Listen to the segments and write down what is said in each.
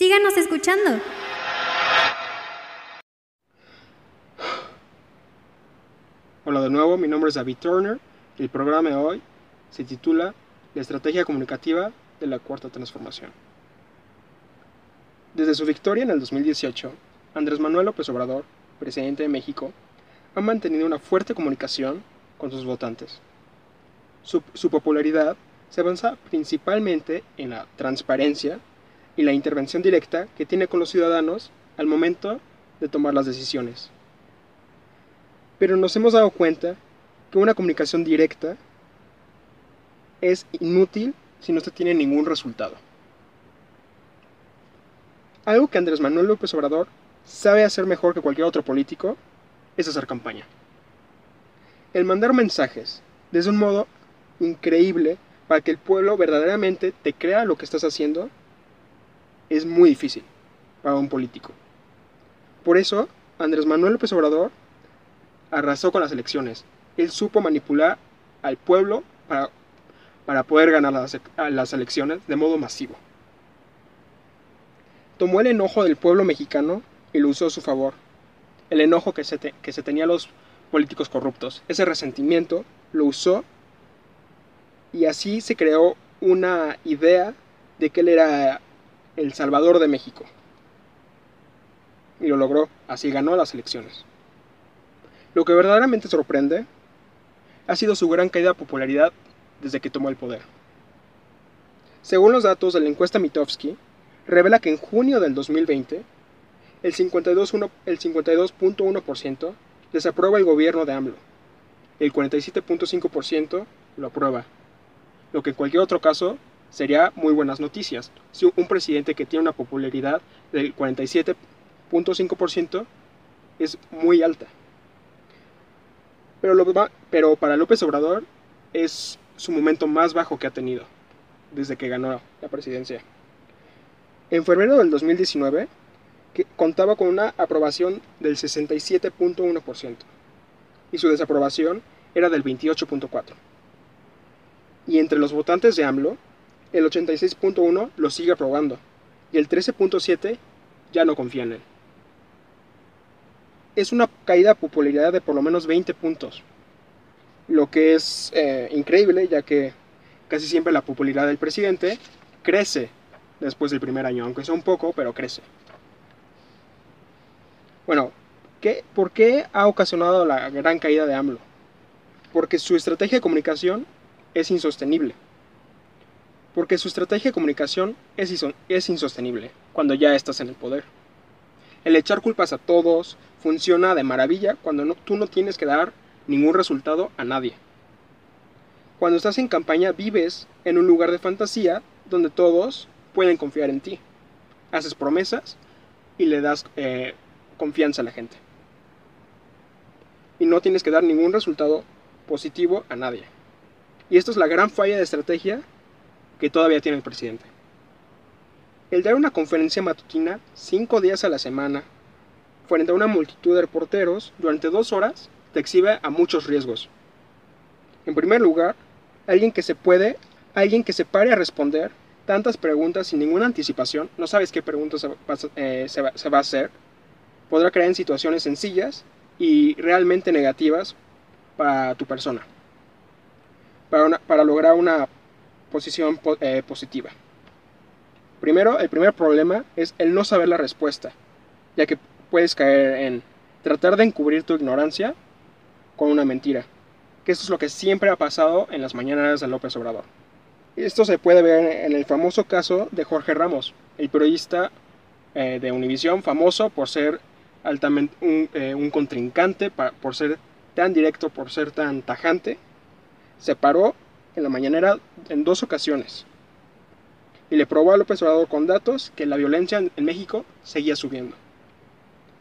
Síganos escuchando. Hola de nuevo, mi nombre es David Turner el programa de hoy se titula La estrategia comunicativa de la cuarta transformación. Desde su victoria en el 2018, Andrés Manuel López Obrador, presidente de México, ha mantenido una fuerte comunicación con sus votantes. Su, su popularidad se avanza principalmente en la transparencia y la intervención directa que tiene con los ciudadanos al momento de tomar las decisiones. Pero nos hemos dado cuenta que una comunicación directa es inútil si no se tiene ningún resultado. Algo que Andrés Manuel López Obrador sabe hacer mejor que cualquier otro político es hacer campaña. El mandar mensajes desde un modo increíble para que el pueblo verdaderamente te crea lo que estás haciendo es muy difícil para un político. Por eso, Andrés Manuel López Obrador arrasó con las elecciones. Él supo manipular al pueblo para, para poder ganar las, las elecciones de modo masivo. Tomó el enojo del pueblo mexicano y lo usó a su favor. El enojo que se, te, que se tenía los políticos corruptos. Ese resentimiento lo usó y así se creó una idea de que él era el Salvador de México. Y lo logró, así ganó las elecciones. Lo que verdaderamente sorprende ha sido su gran caída de popularidad desde que tomó el poder. Según los datos de la encuesta Mitofsky, revela que en junio del 2020, el 52.1% el 52 desaprueba el gobierno de AMLO, el 47.5% lo aprueba, lo que en cualquier otro caso sería muy buenas noticias. Si un presidente que tiene una popularidad del 47.5% es muy alta. Pero, pero para López Obrador es su momento más bajo que ha tenido desde que ganó la presidencia. En febrero del 2019 que contaba con una aprobación del 67.1% y su desaprobación era del 28.4%. Y entre los votantes de AMLO, el 86.1 lo sigue aprobando y el 13.7 ya no confía en él. Es una caída de popularidad de por lo menos 20 puntos, lo que es eh, increíble ya que casi siempre la popularidad del presidente crece después del primer año, aunque sea un poco, pero crece. Bueno, ¿qué, ¿por qué ha ocasionado la gran caída de AMLO? Porque su estrategia de comunicación es insostenible. Porque su estrategia de comunicación es, insostenible cuando ya estás en el poder. El echar culpas a todos funciona de maravilla cuando tú no tienes que dar ningún resultado a nadie. Cuando estás en campaña vives en un lugar de fantasía donde todos pueden confiar en ti. Haces promesas y le das eh, confianza a la gente. Y no tienes que dar ningún resultado positivo a nadie. Y esto es la gran falla de estrategia que todavía tiene el presidente. El dar una conferencia matutina cinco días a la semana frente a una multitud de reporteros durante dos horas te exhibe a muchos riesgos. En primer lugar, alguien que se puede, alguien que se pare a responder tantas preguntas sin ninguna anticipación, no sabes qué va, eh, se va, a hacer, podrá crear en situaciones sencillas y realmente negativas para tu persona para lograr una posición eh, positiva. Primero, el primer problema es el no saber la respuesta, ya que puedes caer en tratar de encubrir tu ignorancia con una mentira, que esto es lo que siempre ha pasado en las mañanas de López Obrador. Esto se puede ver en el famoso caso de Jorge Ramos, el periodista eh, de Univisión, famoso por ser altamente un, eh, un contrincante, por ser tan directo, por ser tan tajante, se paró en la mañanera en dos ocasiones y le probó a López Obrador con datos que la violencia en México seguía subiendo.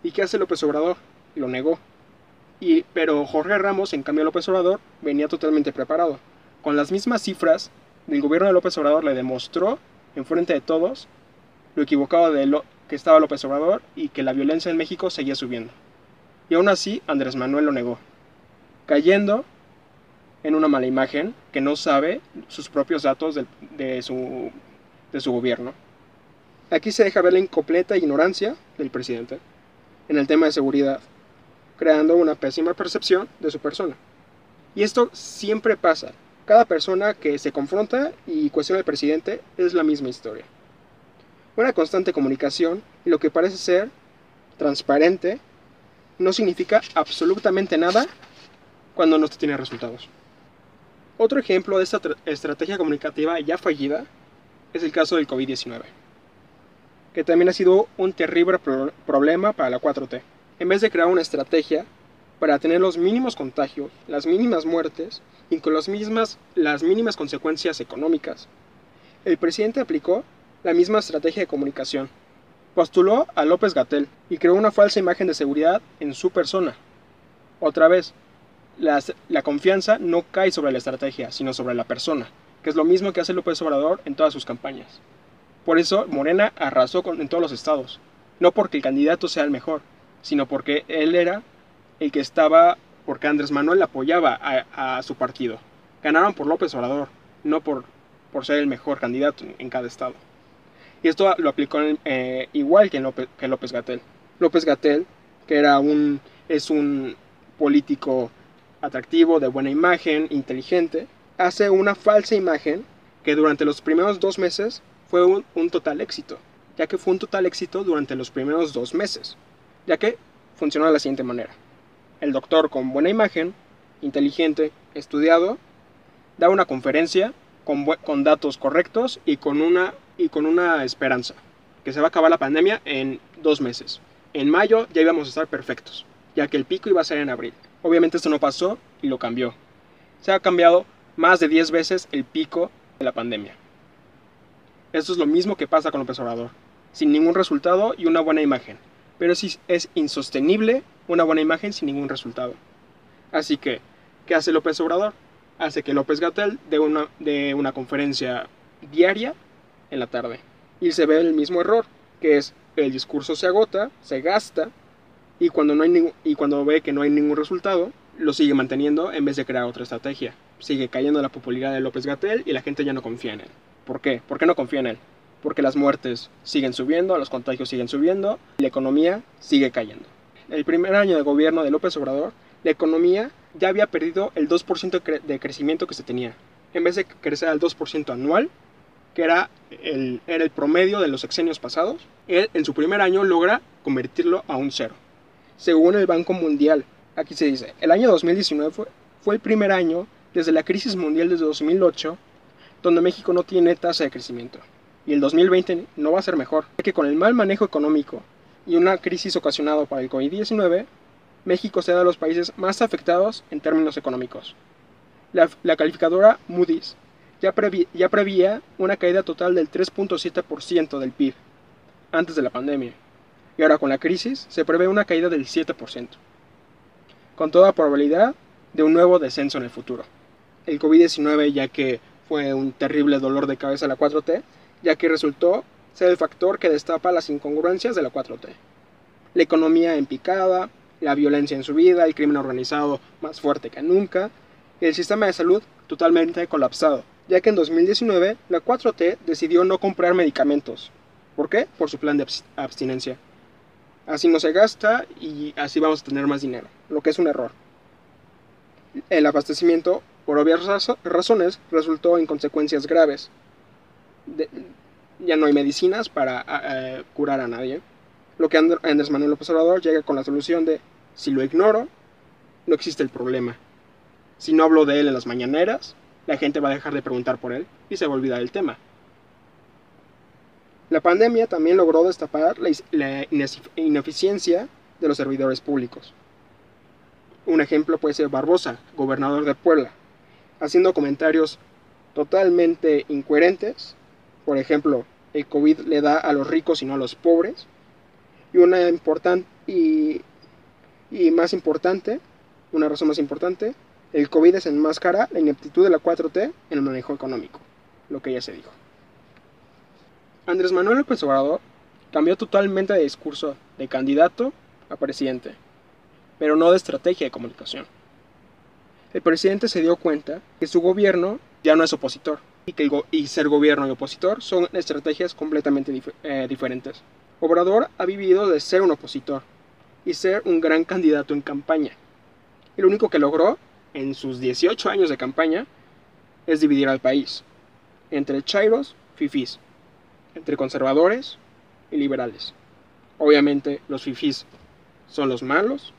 ¿Y qué hace López Obrador? Lo negó. Y, pero Jorge Ramos, en cambio López Obrador, venía totalmente preparado. Con las mismas cifras, el gobierno de López Obrador le demostró, en frente de todos, lo equivocado de lo que estaba López Obrador y que la violencia en México seguía subiendo. Y aún así, Andrés Manuel lo negó, cayendo en una mala imagen que no sabe sus propios datos de, de, su, de su gobierno. Aquí se deja ver la incompleta ignorancia del presidente en el tema de seguridad, creando una pésima percepción de su persona. Y esto siempre pasa. Cada persona que se confronta y cuestiona al presidente es la misma historia. Una constante comunicación y lo que parece ser transparente no significa absolutamente nada cuando no se tiene resultados. Otro ejemplo de esta estrategia comunicativa ya fallida es el caso del COVID-19, que también ha sido un terrible problema para la 4T. En vez de crear una estrategia para tener los mínimos contagios, las mínimas muertes y con las mismas, las mínimas consecuencias económicas, el presidente aplicó la misma estrategia de comunicación. Postuló a López Gatel y creó una falsa imagen de seguridad en su persona. Otra vez, la confianza no cae sobre la estrategia, sino sobre la persona, que es lo mismo que hace López Obrador en todas sus campañas. Por eso Morena arrasó en todos los estados, no porque el candidato sea el mejor, sino porque él era el que estaba, porque Andrés Manuel apoyaba a, su partido. Ganaron por López Obrador, no por, por ser el mejor candidato en cada estado. Y esto lo aplicó eh, igual que López, que López Gatel. López Gatel, que era un, es un político atractivo, de buena imagen, inteligente, hace una falsa imagen que durante los primeros dos meses fue un, total éxito, ya que fue un total éxito durante los primeros dos meses, ya que funcionó de la siguiente manera. El doctor con buena imagen, inteligente, estudiado, da una conferencia con, con datos correctos y con una y con una esperanza, que se va a acabar la pandemia en dos meses. En mayo ya íbamos a estar perfectos, ya que el pico iba a ser en abril. Obviamente esto no pasó y lo cambió. Se ha cambiado más de 10 veces el pico de la pandemia. Esto es lo mismo que pasa con López Obrador, sin ningún resultado y una buena imagen. Pero sí es insostenible una buena imagen sin ningún resultado. Así que, ¿qué hace López Obrador? Hace que López Gatel dé una, de una conferencia diaria en la tarde. Y se ve el mismo error, que es el discurso se agota, se gasta, y cuando, no hay y cuando ve que no hay ningún resultado, lo sigue manteniendo en vez de crear otra estrategia. Sigue cayendo la popularidad de López Gatel y la gente ya no confía en él. ¿Por qué? ¿Por qué no confía en él? Porque las muertes siguen subiendo, los contagios siguen subiendo la economía sigue cayendo. El primer año de gobierno de López Obrador, la economía ya había perdido el 2% de crecimiento que se tenía. En vez de crecer al 2% anual, que era el, era el promedio de los sexenios pasados, él en su primer año logra convertirlo a un cero. Según el Banco Mundial, aquí se dice, el año 2019 fue, el primer año desde la crisis mundial desde 2008 donde México no tiene tasa de crecimiento. Y el 2020 no va a ser mejor, ya que con el mal manejo económico y una crisis ocasionada por el COVID-19, México será de los países más afectados en términos económicos. La, calificadora Moody's ya, ya prevía una caída total del 3.7% del PIB antes de la pandemia, y ahora con la crisis se prevé una caída del 7%, con toda probabilidad de un nuevo descenso en el futuro. El COVID-19, ya que fue un terrible dolor de cabeza la 4T, ya que resultó ser el factor que destapa las incongruencias de la 4T. La economía en picada, la violencia en su vida, el crimen organizado más fuerte que nunca, y el sistema de salud totalmente colapsado, ya que en 2019 la 4T decidió no comprar medicamentos. ¿Por qué? Por su plan de abstinencia. Así no se gasta y así vamos a tener más dinero, lo que es un error. El abastecimiento, por obvias razones, resultó en consecuencias graves. ya no hay medicinas para curar a nadie. Lo que Andrés Manuel López Obrador llega con la solución de, si lo ignoro, no existe el problema. Si no hablo de él en las mañaneras, la gente va a dejar de preguntar por él y se va a olvidar del tema. La pandemia también logró destapar la ineficiencia de los servidores públicos. Un ejemplo puede ser Barbosa, gobernador de Puebla, haciendo comentarios totalmente incoherentes. Por ejemplo, el COVID le da a los ricos y no a los pobres. Y una importante y, más importante, una razón más importante, el COVID desenmascara la ineptitud de la 4T en el manejo económico, lo que ya se dijo. Andrés Manuel López Obrador cambió totalmente de discurso de candidato a presidente, pero no de estrategia de comunicación. El presidente se dio cuenta que su gobierno ya no es opositor, y, que ser gobierno y opositor son estrategias completamente eh, diferentes. Obrador ha vivido de ser un opositor y ser un gran candidato en campaña. Lo único que logró en sus 18 años de campaña es dividir al país entre chairos, fifís, entre conservadores y liberales. Obviamente los fifís son los malos,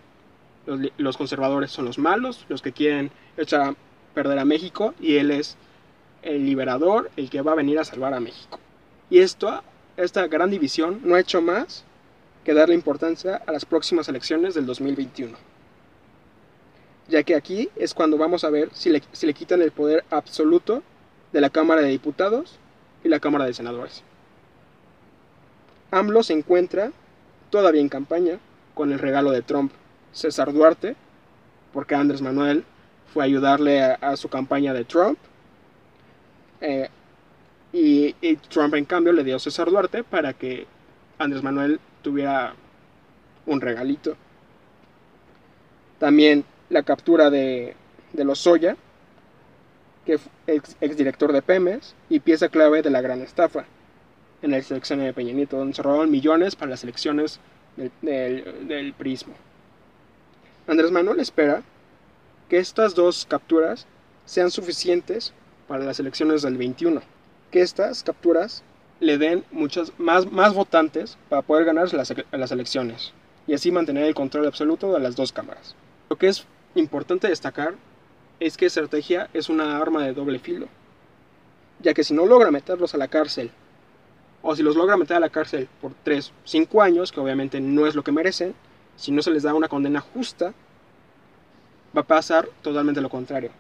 los, conservadores son los malos, los que quieren echar a perder a México y él es el liberador, el que va a venir a salvar a México. Y esto, esta gran división no ha hecho más que darle importancia a las próximas elecciones del 2021. Ya que aquí es cuando vamos a ver si le, si le quitan el poder absoluto de la Cámara de Diputados y la Cámara de Senadores. AMLO se encuentra todavía en campaña con el regalo de Trump, César Duarte, porque Andrés Manuel fue a ayudarle a, su campaña de Trump. Eh, y, Trump en cambio le dio a César Duarte para que Andrés Manuel tuviera un regalito. También la captura de, de Lozoya, que ex, exdirector de Pemes y pieza clave de la gran estafa en la selección de Peña Nieto, donde se robaron millones para las elecciones del, del, del prismo. Andrés Manuel espera que estas dos capturas sean suficientes para las elecciones del 21, que estas capturas le den muchas más, más votantes para poder ganar las, las elecciones y así mantener el control absoluto de las dos cámaras. Lo que es importante destacar es que estrategia es una arma de doble filo, ya que si no logra meterlos a la cárcel o si los logra meter a la cárcel por 3, 5 años, que obviamente no es lo que merecen, si no se les da una condena justa, va a pasar totalmente lo contrario.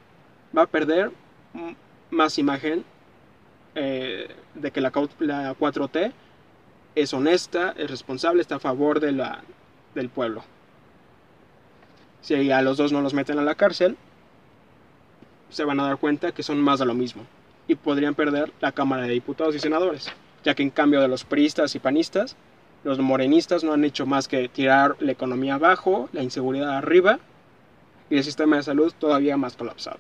Va a perder más imagen eh, de que la, la 4T es honesta, es responsable, está a favor de la, del pueblo. Si a los dos no los meten a la cárcel, se van a dar cuenta que son más de lo mismo y podrían perder la Cámara de Diputados y Senadores ya que en cambio de los priistas y panistas, los morenistas no han hecho más que tirar la economía abajo, la inseguridad arriba y el sistema de salud todavía más colapsado.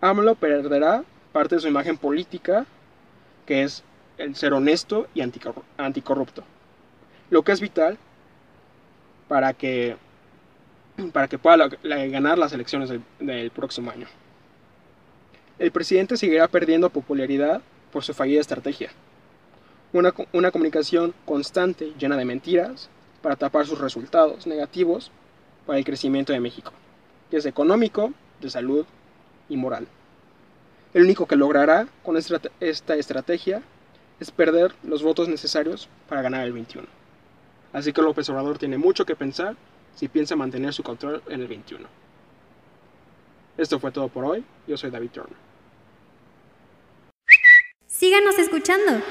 AMLO perderá parte de su imagen política, que es el ser honesto y anticorrupto, lo que es vital para que, para que pueda ganar las elecciones del, del próximo año. El presidente seguirá perdiendo popularidad por su fallida estrategia. Una, una comunicación constante llena de mentiras para tapar sus resultados negativos para el crecimiento de México, es económico, de salud y moral. El único que logrará con esta, esta estrategia es perder los votos necesarios para ganar el 21. Así que López Obrador tiene mucho que pensar si piensa mantener su control en el 21. Esto fue todo por hoy. Yo soy David Turner. Síganos escuchando.